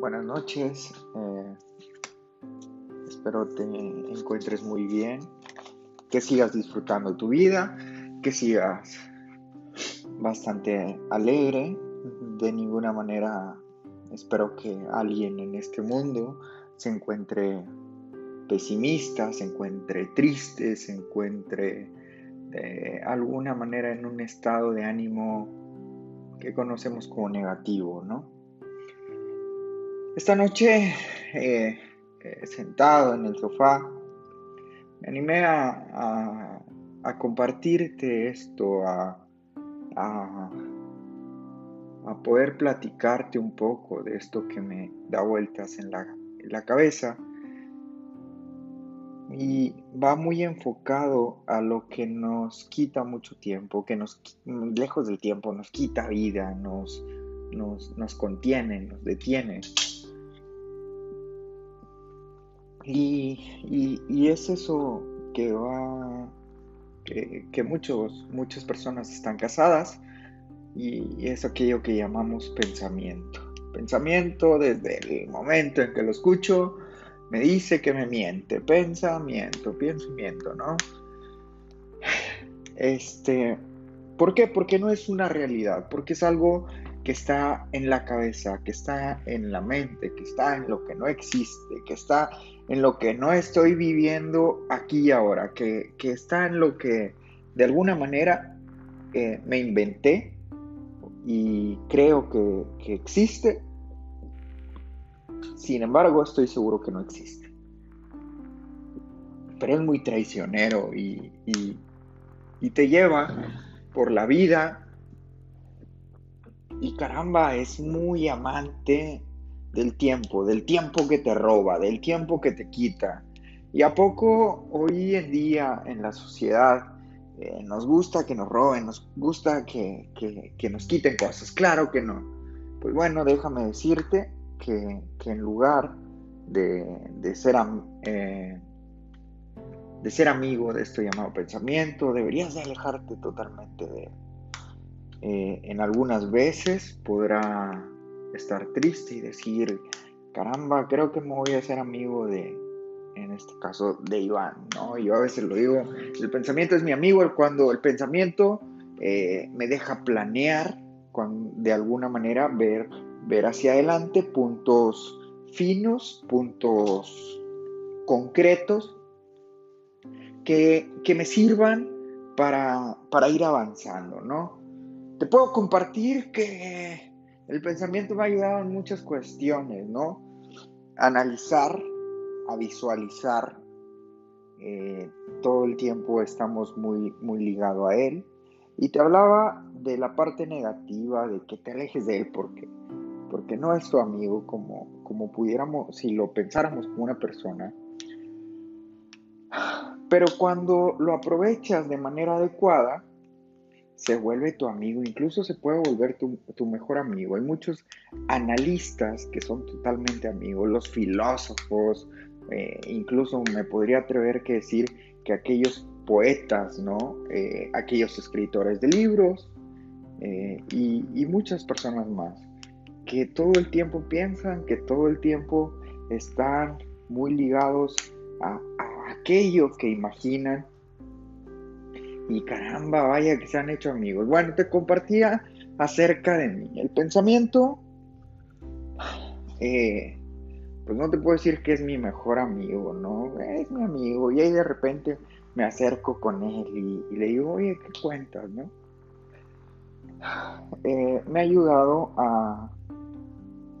buenas noches. Eh, espero te encuentres muy bien, que sigas disfrutando tu vida, que sigas bastante alegre. De ninguna manera espero que alguien en este mundo se encuentre pesimista, se encuentre triste, se encuentre de alguna manera en un estado de ánimo que conocemos como negativo, ¿no? Esta noche, eh, eh, sentado en el sofá, me animé a, compartirte esto, a, poder platicarte un poco de esto que me da vueltas en la, en la cabeza. Y va muy enfocado a lo que nos quita mucho tiempo, que nos, lejos del tiempo, nos quita vida, nos, nos, nos contiene, nos detiene. Y, es eso que va, que, muchos, muchas personas están casadas y es aquello que llamamos pensamiento. Pensamiento desde el momento en que lo escucho, me dice que me miente. Pensamiento, pienso y miento, ¿no? Este, ¿por qué? Porque no es una realidad, porque es algo que está en la cabeza, que está en la mente, que está en lo que no existe, que está en lo que no estoy viviendo aquí y ahora, que, está en lo que de alguna manera eh, me inventé y creo que, existe. Sin embargo, estoy seguro que no existe. Pero es muy traicionero y, y te lleva por la vida y caramba, es muy amante del tiempo, del tiempo que te roba, del tiempo que te quita. Y a poco hoy en día en la sociedad eh, nos gusta que nos roben, nos gusta que, nos quiten cosas. Claro que no. Pues bueno, déjame decirte que, en lugar de, ser, eh, de ser amigo de esto llamado pensamiento, deberías de alejarte totalmente de él. Eh, en algunas veces podrá estar triste y decir, caramba, creo que me voy a hacer amigo de, en este caso, de Iván, ¿no? Yo a veces lo digo, el pensamiento es mi amigo cuando el pensamiento eh, me deja planear, de alguna manera ver, ver hacia adelante puntos finos, puntos concretos que, que me sirvan para, para ir avanzando, ¿no? Te puedo compartir que el pensamiento me ha ayudado en muchas cuestiones, ¿no? Analizar, a visualizar. Eh, todo el tiempo estamos muy, muy ligados a él. Y te hablaba de la parte negativa, de que te alejes de él porque, porque no es tu amigo como, como pudiéramos, si lo pensáramos como una persona. Pero cuando lo aprovechas de manera adecuada, se vuelve tu amigo, incluso se puede volver tu, mejor amigo. Hay muchos analistas que son totalmente amigos, los filósofos, eh, incluso me podría atrever que decir que aquellos poetas, ¿no? Eh, aquellos escritores de libros eh, y, muchas personas más, que todo el tiempo piensan, que todo el tiempo están muy ligados a aquello que imaginan y caramba, vaya que se han hecho amigos. Bueno, te compartía acerca de mí. El pensamiento, eh, pues no te puedo decir que es mi mejor amigo, ¿no? Es mi amigo. Y ahí de repente me acerco con él y, le digo, oye, ¿qué cuentas, no? Eh, me ha ayudado a,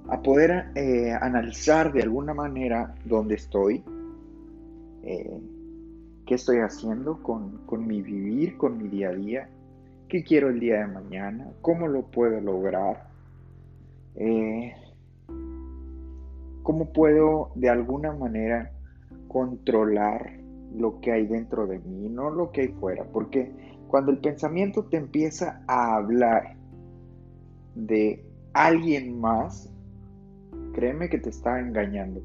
a poder eh, analizar de alguna manera dónde estoy qué estoy haciendo con, mi vivir, con mi día a día, qué quiero el día de mañana, cómo lo puedo lograr, eh, cómo puedo de alguna manera controlar lo que hay dentro de mí, no lo que hay fuera, porque cuando el pensamiento te empieza a hablar de alguien más, créeme que te está engañando.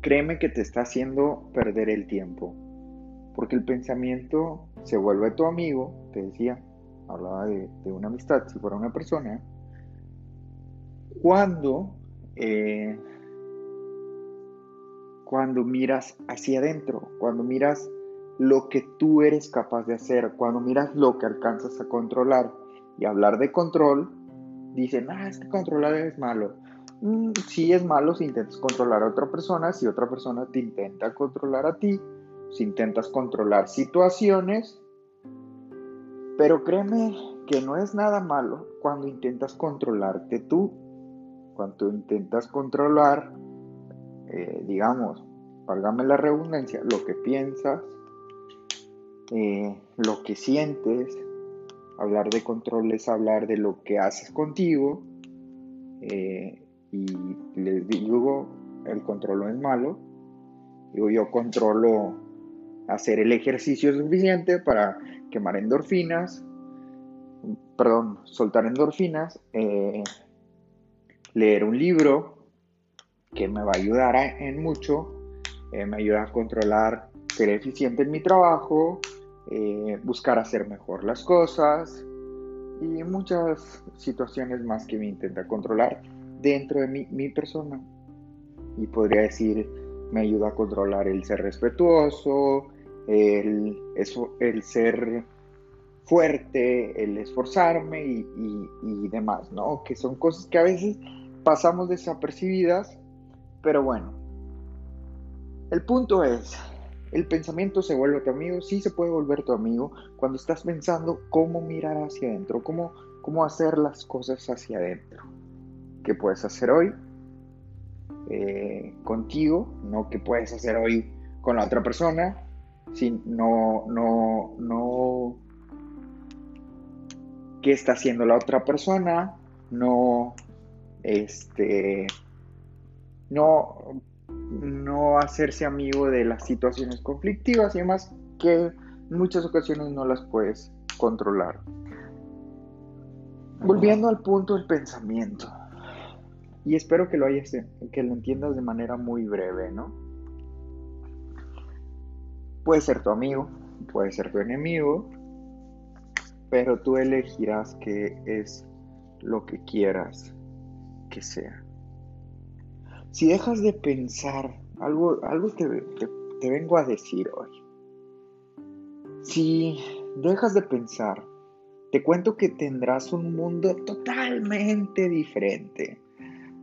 Créeme que te está haciendo perder el tiempo. Porque el pensamiento se vuelve tu amigo, te decía, hablaba de, una amistad, si fuera una persona, cuando eh, cuando miras hacia adentro, cuando miras lo que tú eres capaz de hacer, cuando miras lo que alcanzas a controlar. Y hablar de control, dicen, ah, es que controlar es malo. Mm, sí es malo si intentas controlar a otra persona, si otra persona te intenta controlar a ti, si intentas controlar situaciones, pero créeme que no es nada malo cuando intentas controlarte tú, cuando intentas controlar, eh, digamos, válgame la redundancia, lo que piensas, eh, lo que sientes, hablar de control es hablar de lo que haces contigo, eh, y les digo, el control no es malo. Digo, yo controlo hacer el ejercicio suficiente para quemar endorfinas, perdón, soltar endorfinas, eh, leer un libro que me va a ayudar en mucho, eh, me ayuda a controlar, ser eficiente en mi trabajo, eh, buscar hacer mejor las cosas y muchas situaciones más que me intenta controlar dentro de mi, persona. Y podría decir, me ayuda a controlar el ser respetuoso, el, el ser fuerte, el esforzarme y, y, demás, ¿no? Que son cosas que a veces pasamos desapercibidas, pero bueno. El punto es, el pensamiento se vuelve tu amigo, sí se puede volver tu amigo cuando estás pensando cómo mirar hacia adentro, cómo, cómo hacer las cosas hacia adentro que puedes hacer hoy eh, contigo, no que puedes hacer hoy con la otra persona, sin, no, no, no, qué está haciendo la otra persona, no, este, no, no hacerse amigo de las situaciones conflictivas y demás que en muchas ocasiones no las puedes controlar. Volviendo al punto del pensamiento. Y espero que lo, hayas, que lo entiendas de manera muy breve, ¿no? Puede ser tu amigo, puede ser tu enemigo, pero tú elegirás qué es lo que quieras que sea. Si dejas de pensar, algo, algo te, te vengo a decir hoy. Si dejas de pensar, te cuento que tendrás un mundo totalmente diferente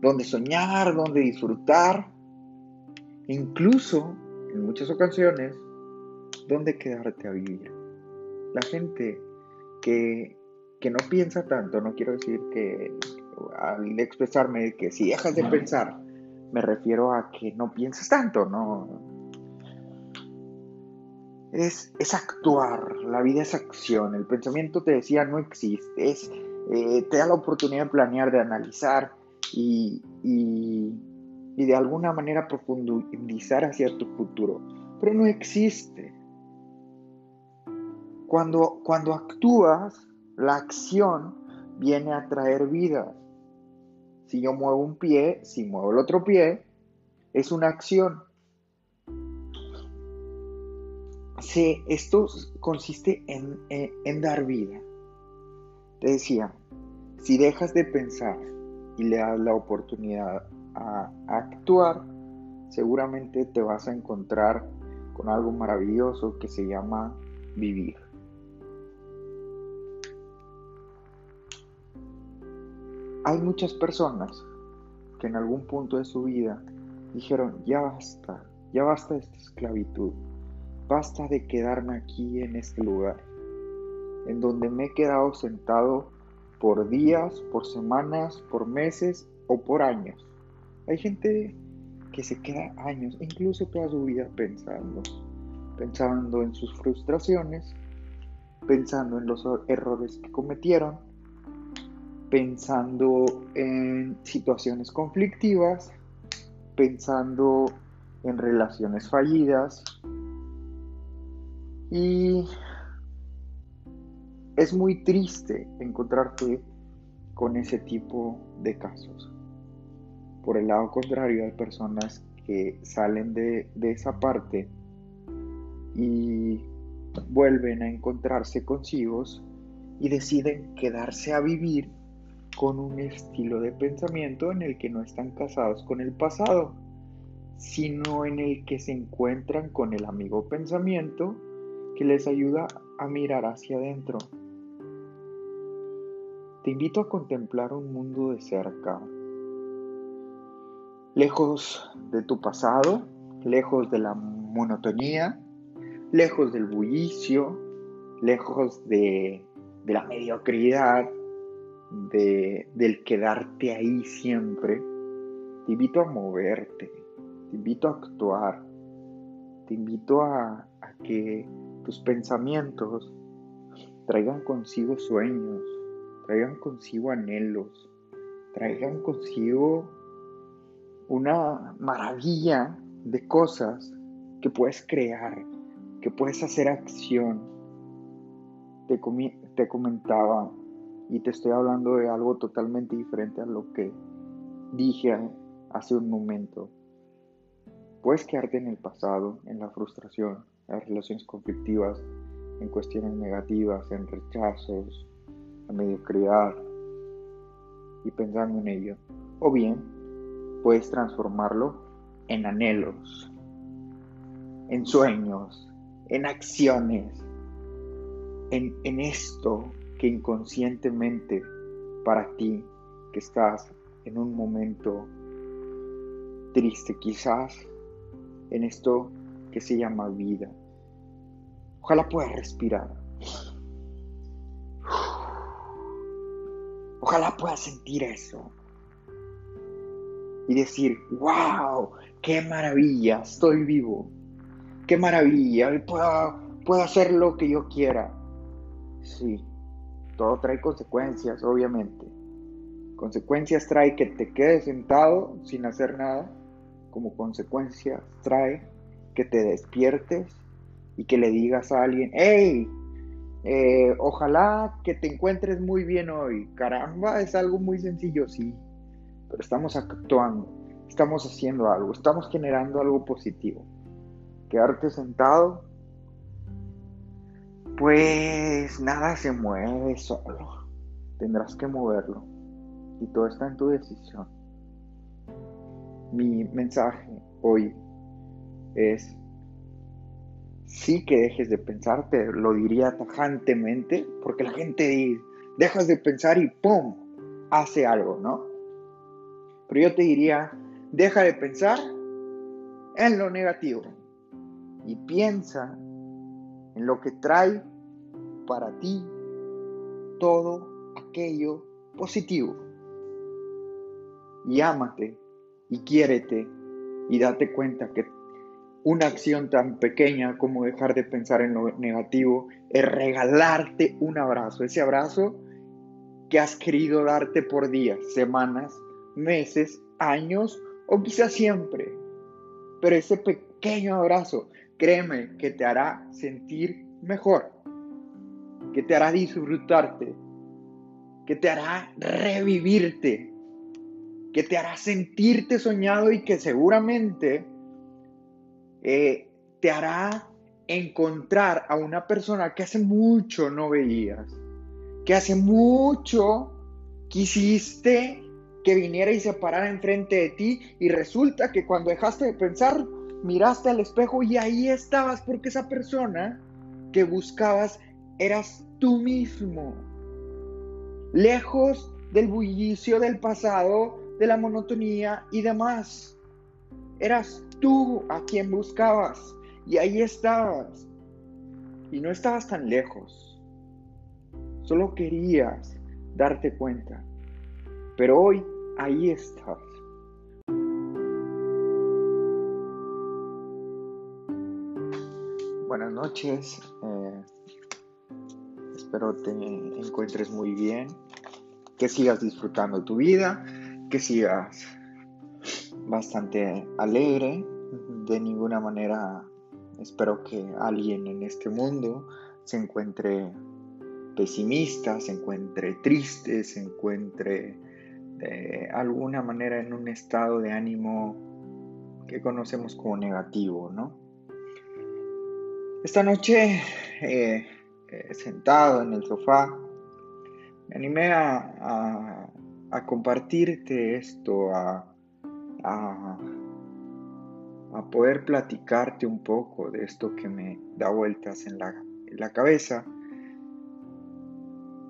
donde soñar, donde disfrutar, incluso en muchas ocasiones, donde quedarte a vivir. La gente que, no piensa tanto, no quiero decir que al expresarme que si dejas de pensar, me refiero a que no piensas tanto, no. Es, es actuar, la vida es acción, el pensamiento te decía no existe, es, eh, te da la oportunidad de planear, de analizar, y, de alguna manera profundizar hacia tu futuro. Pero no existe. Cuando, cuando actúas, la acción viene a traer vida. Si yo muevo un pie, si muevo el otro pie, es una acción. esto consiste en dar vida. Te decía, si dejas de pensar y le das la oportunidad a, actuar, seguramente te vas a encontrar con algo maravilloso que se llama vivir. Hay muchas personas que en algún punto de su vida dijeron, ya basta, ya basta de esta esclavitud, basta de quedarme aquí en este lugar, en donde me he quedado sentado por días, por semanas, por meses o por años. Hay gente que se queda años, incluso toda su vida pensando, pensando en sus frustraciones, pensando en los errores que cometieron, pensando en situaciones conflictivas, pensando en relaciones fallidas y es muy triste encontrarte con ese tipo de casos. Por el lado contrario, hay personas que salen de, esa parte y vuelven a encontrarse consigo y deciden quedarse a vivir con un estilo de pensamiento en el que no están casados con el pasado, sino en el que se encuentran con el amigo pensamiento que les ayuda a mirar hacia adentro. Te invito a contemplar un mundo de cerca, lejos de tu pasado, lejos de la monotonía, lejos del bullicio, lejos de, la mediocridad, de, del quedarte ahí siempre. Te invito a moverte, te invito a actuar, te invito a, que tus pensamientos traigan consigo sueños, traigan consigo anhelos, traigan consigo una maravilla de cosas que puedes crear, que puedes hacer acción. Te, te comentaba y te estoy hablando de algo totalmente diferente a lo que dije hace un momento. Puedes quedarte en el pasado, en la frustración, en las relaciones conflictivas, en cuestiones negativas, en rechazos, en mediocridad y pensando en ello. O bien puedes transformarlo en anhelos, en sueños, en acciones, en, en esto inconscientemente para ti, que estás en un momento triste quizás, en esto que se llama vida. Ojalá puedas respirar. Ojalá puedas sentir eso y decir, wow, qué maravilla, estoy vivo, qué maravilla, puedo, puedo hacer lo que yo quiera. Sí, todo trae consecuencias, obviamente. Consecuencias trae que te quedes sentado sin hacer nada, como consecuencias trae que te despiertes y que le digas a alguien, hey, eh, ojalá que te encuentres muy bien hoy. Caramba, es algo muy sencillo, sí pero estamos actuando, estamos haciendo algo, estamos generando algo positivo. Quedarte sentado, pues nada se mueve solo, tendrás que moverlo y todo está en tu decisión. Mi mensaje hoy es sí que dejes de pensar, te lo diría tajantemente, porque la gente dice, dejas de pensar y ¡pum! hace algo, ¿no? Pero yo te diría, deja de pensar en lo negativo y piensa en lo que trae para ti todo aquello positivo. Y ámate y quiérete y date cuenta que una acción tan pequeña como dejar de pensar en lo negativo es regalarte un abrazo, ese abrazo que has querido darte por días, semanas meses, años o quizás siempre. Pero ese pequeño abrazo, créeme, que te hará sentir mejor, que te hará disfrutarte, que te hará revivirte, que te hará sentirte soñado y que seguramente eh, te hará encontrar a una persona que hace mucho no veías, que hace mucho quisiste que viniera y se parara enfrente de ti y resulta que cuando dejaste de pensar, miraste al espejo y ahí estabas porque esa persona que buscabas eras tú mismo. Lejos del bullicio del pasado, de la monotonía y demás. Eras tú a quien buscabas y ahí estabas. Y no estabas tan lejos. Solo querías darte cuenta. Pero hoy ahí estás. Buenas noches, eh, espero te encuentres muy bien, que sigas disfrutando tu vida, que sigas bastante alegre, de ninguna manera espero que alguien en este mundo se encuentre pesimista, se encuentre triste, se encuentre de alguna manera en un estado de ánimo que conocemos como negativo, ¿no? Esta noche, eh, eh, sentado en el sofá, me animé a, compartirte esto, a, poder platicarte un poco de esto que me da vueltas en la, en la cabeza.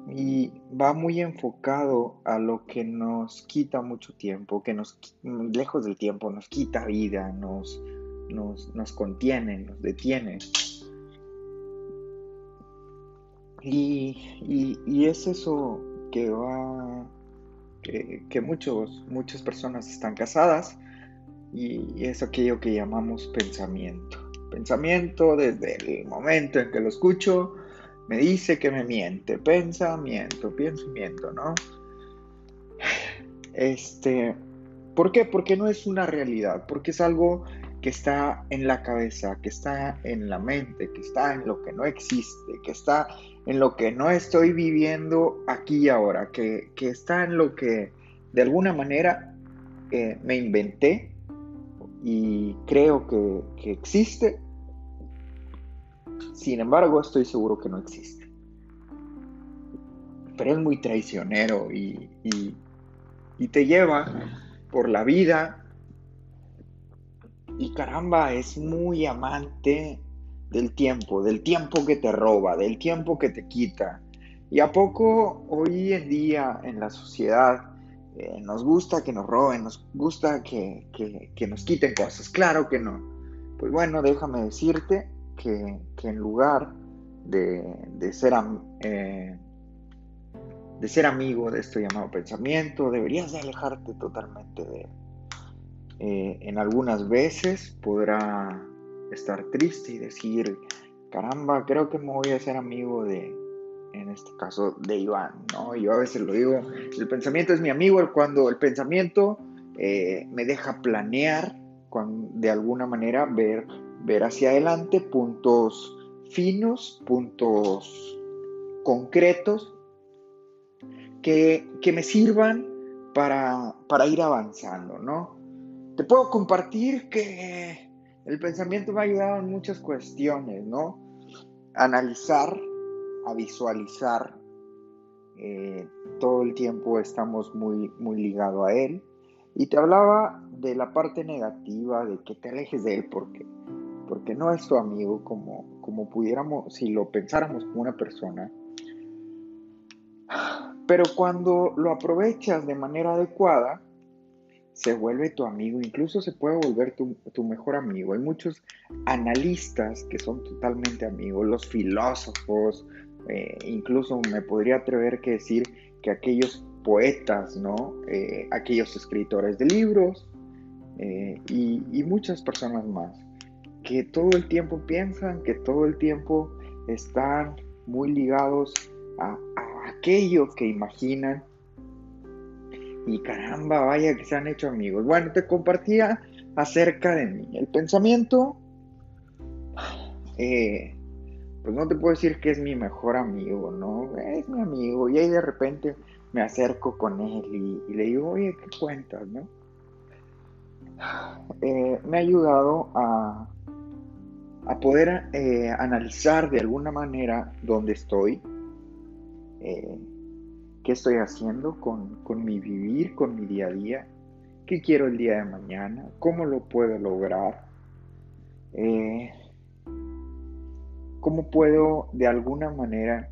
Y va muy enfocado a lo que nos quita mucho tiempo, que nos, lejos del tiempo, nos quita vida, nos, nos, nos contiene, nos detiene. Y, y, es eso que va, que, muchos, muchas personas están casadas y es aquello que llamamos pensamiento. Pensamiento desde el momento en que lo escucho, me dice que me miente. Pensamiento, pienso y miento, ¿no? Este, ¿por qué? Porque no es una realidad, porque es algo que está en la cabeza, que está en la mente, que está en lo que no existe, que está en lo que no estoy viviendo aquí y ahora, que, está en lo que de alguna manera eh, me inventé y creo que, que existe. Sin embargo, estoy seguro que no existe. Pero es muy traicionero y, y te lleva por la vida y caramba, es muy amante del tiempo, del tiempo que te roba, del tiempo que te quita. Y a poco hoy en día en la sociedad eh, nos gusta que nos roben, nos gusta que, nos quiten cosas. Claro que no. Pues bueno, déjame decirte que, en lugar de, ser, eh, de ser amigo de este llamado pensamiento, deberías de alejarte totalmente de él. Eh, en algunas veces podrá estar triste y decir, caramba, creo que me voy a hacer amigo de, en este caso, de Iván, ¿no? Yo a veces lo digo, el pensamiento es mi amigo cuando el pensamiento eh, me deja planear, de alguna manera ver, ver hacia adelante puntos finos, puntos concretos que, que me sirvan para, para ir avanzando, ¿no? Te puedo compartir que el pensamiento me ha ayudado en muchas cuestiones, ¿no? Analizar, a visualizar. Eh, todo el tiempo estamos muy, muy ligados a él. Y te hablaba de la parte negativa, de que te alejes de él, porque, porque no es tu amigo como, como pudiéramos, si lo pensáramos como una persona. Pero cuando lo aprovechas de manera adecuada, se vuelve tu amigo, incluso se puede volver tu, mejor amigo. Hay muchos analistas que son totalmente amigos, los filósofos, eh, incluso me podría atrever que decir que aquellos poetas, ¿no? Eh, aquellos escritores de libros eh, y, muchas personas más, que todo el tiempo piensan, que todo el tiempo están muy ligados a aquello que imaginan y caramba, vaya que se han hecho amigos. Bueno, te compartía acerca de mí. El pensamiento, eh, pues no te puedo decir que es mi mejor amigo, ¿no? Es mi amigo. Y ahí de repente me acerco con él y, le digo, oye, ¿qué cuentas, no? Eh, me ha ayudado a, a poder eh, analizar de alguna manera dónde estoy qué estoy haciendo con, mi vivir, con mi día a día, qué quiero el día de mañana, cómo lo puedo lograr, eh, cómo puedo de alguna manera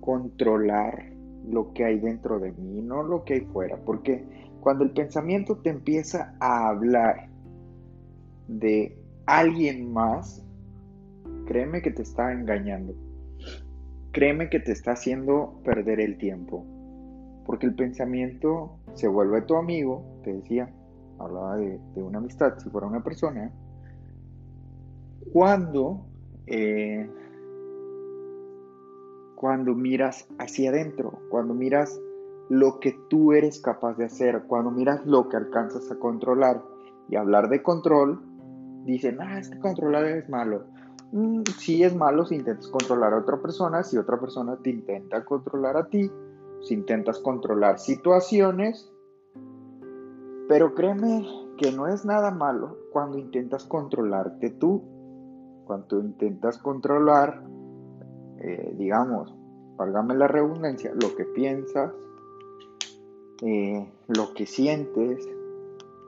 controlar lo que hay dentro de mí, no lo que hay fuera, porque cuando el pensamiento te empieza a hablar de alguien más, créeme que te está engañando. Créeme que te está haciendo perder el tiempo. Porque el pensamiento se vuelve tu amigo, te decía, hablaba de, una amistad, si fuera una persona, cuando, eh, cuando miras hacia adentro, cuando miras lo que tú eres capaz de hacer, cuando miras lo que alcanzas a controlar. Y hablar de control, dicen, ah, es que controlar es malo. Mm, sí es malo si intentas controlar a otra persona, si otra persona te intenta controlar a ti, si intentas controlar situaciones, pero créeme que no es nada malo cuando intentas controlarte tú, cuando intentas controlar, eh, digamos, válgame la redundancia, lo que piensas, eh, lo que sientes.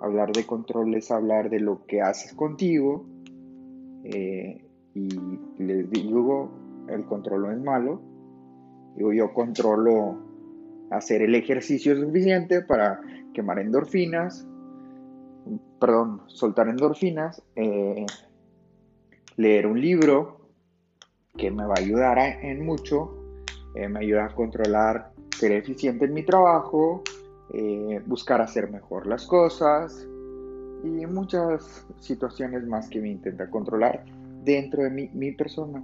Hablar de control es hablar de lo que haces contigo. Eh, y les digo, el control no es malo. Digo, yo controlo hacer el ejercicio suficiente para quemar endorfinas, perdón, soltar endorfinas, eh, leer un libro que me va a ayudar en mucho, eh, me ayuda a controlar, ser eficiente en mi trabajo, eh, buscar hacer mejor las cosas y muchas situaciones más que me intenta controlar dentro de mi, mi persona.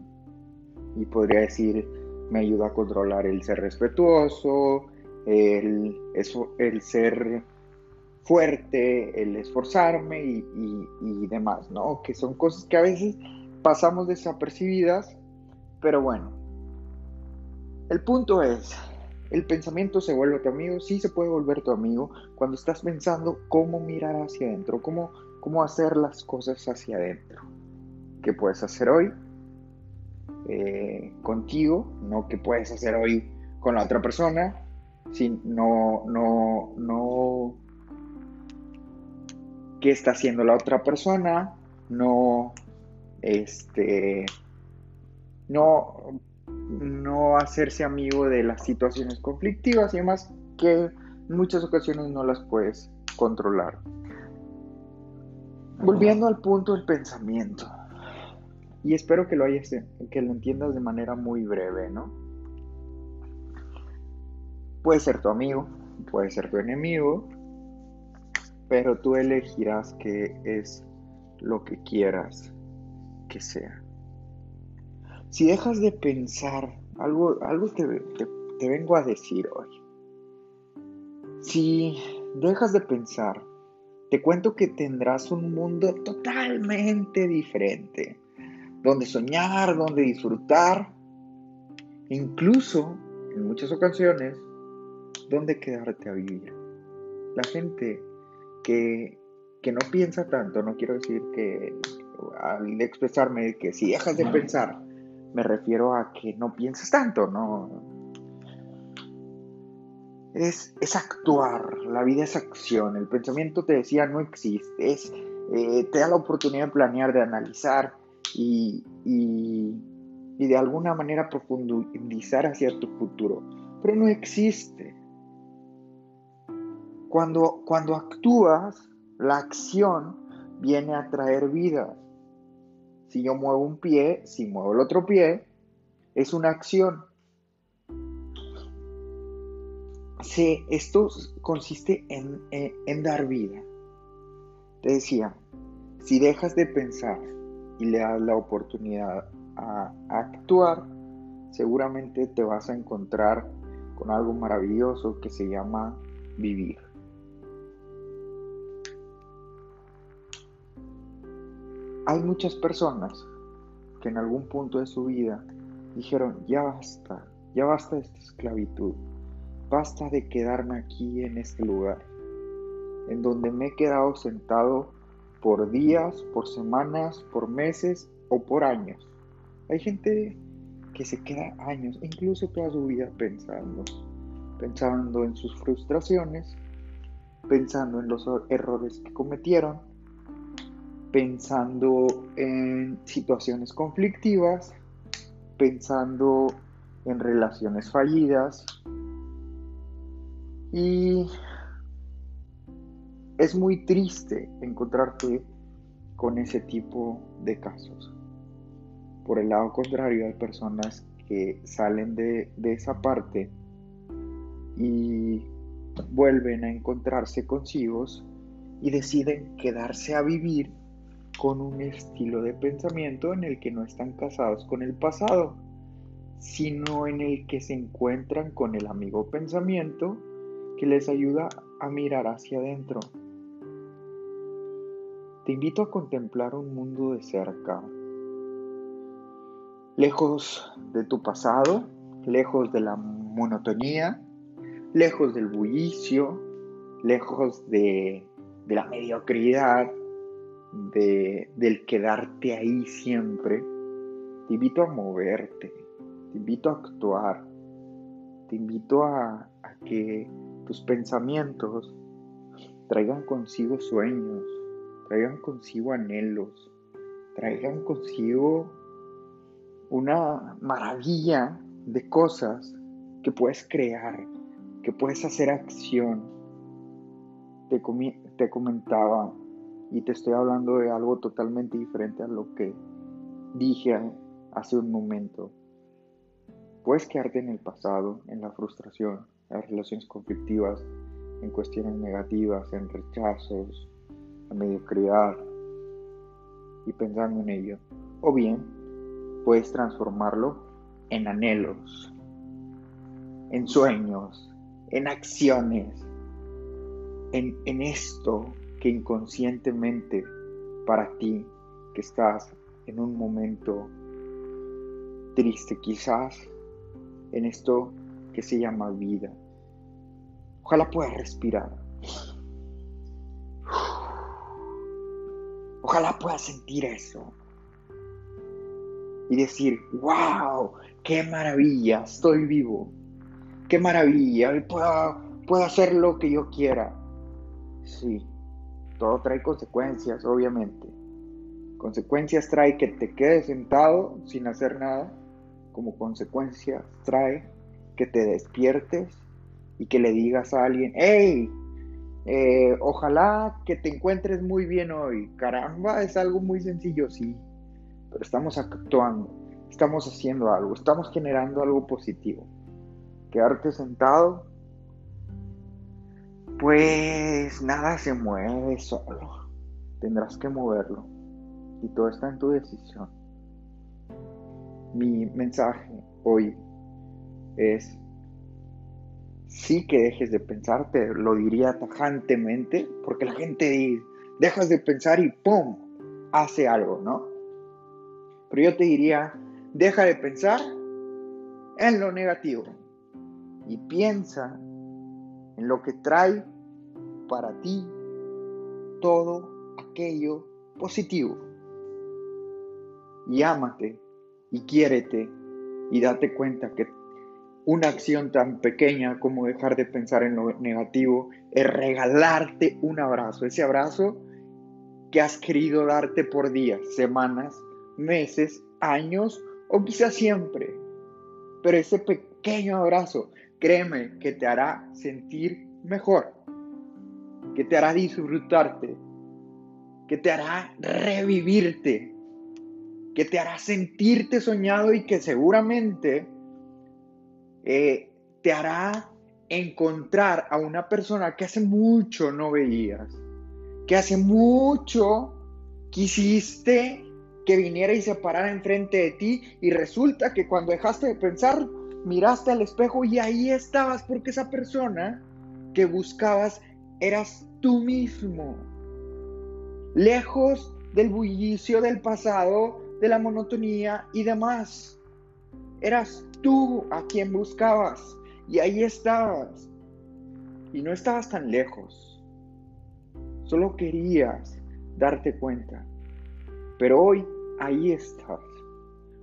Y podría decir, me ayuda a controlar el ser respetuoso, el, el ser fuerte, el esforzarme y, demás, ¿no? Que son cosas que a veces pasamos desapercibidas, pero bueno. El punto es, el pensamiento se vuelve tu amigo, sí se puede volver tu amigo cuando estás pensando cómo mirar hacia adentro, cómo, cómo hacer las cosas hacia adentro. ¿Qué puedes hacer hoy eh, contigo? No qué puedes hacer hoy con la otra persona, si no, no, no qué está haciendo la otra persona, no, este, no, no hacerse amigo de las situaciones conflictivas y demás que en muchas ocasiones no las puedes controlar. Volviendo al punto del pensamiento, y espero que lo hayas, que lo entiendas de manera muy breve, ¿no? Puede ser tu amigo, puede ser tu enemigo, pero tú elegirás qué es lo que quieras que sea. Si dejas de pensar, algo, algo que te vengo a decir hoy, si dejas de pensar, te cuento que tendrás un mundo totalmente diferente, donde soñar, donde disfrutar, incluso en muchas ocasiones, donde quedarte a vivir. La gente que, no piensa tanto, no quiero decir que al expresarme que si dejas de pensar, me refiero a que no piensas tanto, no. Es, actuar, la vida es acción, el pensamiento te decía no existe, eh, te da la oportunidad de planear, de analizar y, y de alguna manera profundizar hacia tu futuro, pero no existe. Cuando, cuando actúas, la acción viene a traer vida. Si yo muevo un pie, si muevo el otro pie, es una acción. Sí, esto consiste en, en dar vida. Te decía, si dejas de pensar y le das la oportunidad a actuar, seguramente te vas a encontrar con algo maravilloso que se llama vivir. Hay muchas personas que en algún punto de su vida dijeron, ya basta, ya basta de esta esclavitud, basta de quedarme aquí en este lugar, en donde me he quedado sentado por días, por semanas, por meses o por años. Hay gente que se queda años, incluso toda su vida pensando, pensando en sus frustraciones, pensando en los errores que cometieron, pensando en situaciones conflictivas, pensando en relaciones fallidas y es muy triste encontrarte con ese tipo de casos. Por el lado contrario, hay personas que salen de, esa parte y vuelven a encontrarse consigo y deciden quedarse a vivir con un estilo de pensamiento en el que no están casados con el pasado, sino en el que se encuentran con el amigo pensamiento que les ayuda a mirar hacia adentro. Te invito a contemplar un mundo de cerca, lejos de tu pasado, lejos de la monotonía, lejos del bullicio, lejos de, de la mediocridad, de, del quedarte ahí siempre, te invito a moverte, te invito a actuar, te invito a, que tus pensamientos traigan consigo sueños, traigan consigo anhelos, traigan consigo una maravilla de cosas que puedes crear, que puedes hacer acción. Te, te comentaba y te estoy hablando de algo totalmente diferente a lo que dije hace un momento. Puedes quedarte en el pasado, en la frustración, en las relaciones conflictivas, en cuestiones negativas, en rechazos, en mediocridad y pensando en ello. O bien, puedes transformarlo en anhelos, en sueños, en acciones, en, en esto que inconscientemente para ti, que estás en un momento triste quizás, en esto que se llama vida. Ojalá puedas respirar. Ojalá puedas sentir eso. Y decir, wow, qué maravilla, estoy vivo. Qué maravilla, puedo, puedo hacer lo que yo quiera. Sí, todo trae consecuencias, obviamente. Consecuencias trae que te quedes sentado sin hacer nada. Como consecuencias trae que te despiertes y que le digas a alguien, hey, eh, ojalá que te encuentres muy bien hoy. Caramba, es algo muy sencillo, sí. Pero estamos actuando, estamos haciendo algo, estamos generando algo positivo. Quedarte sentado pues nada se mueve solo. Tendrás que moverlo. Y todo está en tu decisión. Mi mensaje hoy es, sí que dejes de pensar, te lo diría tajantemente, porque la gente dice, dejas de pensar y ¡pum! hace algo, ¿no? Pero yo te diría, deja de pensar en lo negativo y piensa en lo que trae para ti todo aquello positivo. Y ámate y quiérete y date cuenta que una acción tan pequeña como dejar de pensar en lo negativo es regalarte un abrazo, ese abrazo que has querido darte por días, semanas, meses, años o quizás siempre. Pero ese pequeño abrazo créeme que te hará sentir mejor, que te hará disfrutarte, que te hará revivirte, que te hará sentirte soñado y que seguramente eh, te hará encontrar a una persona que hace mucho no veías, que hace mucho quisiste que viniera y se parara enfrente de ti y resulta que cuando dejaste de pensar miraste al espejo y ahí estabas porque esa persona que buscabas eras tú mismo. Lejos del bullicio del pasado, de la monotonía y demás. Eras tú a quien buscabas y ahí estabas. Y no estabas tan lejos. Solo querías darte cuenta. Pero hoy ahí estás.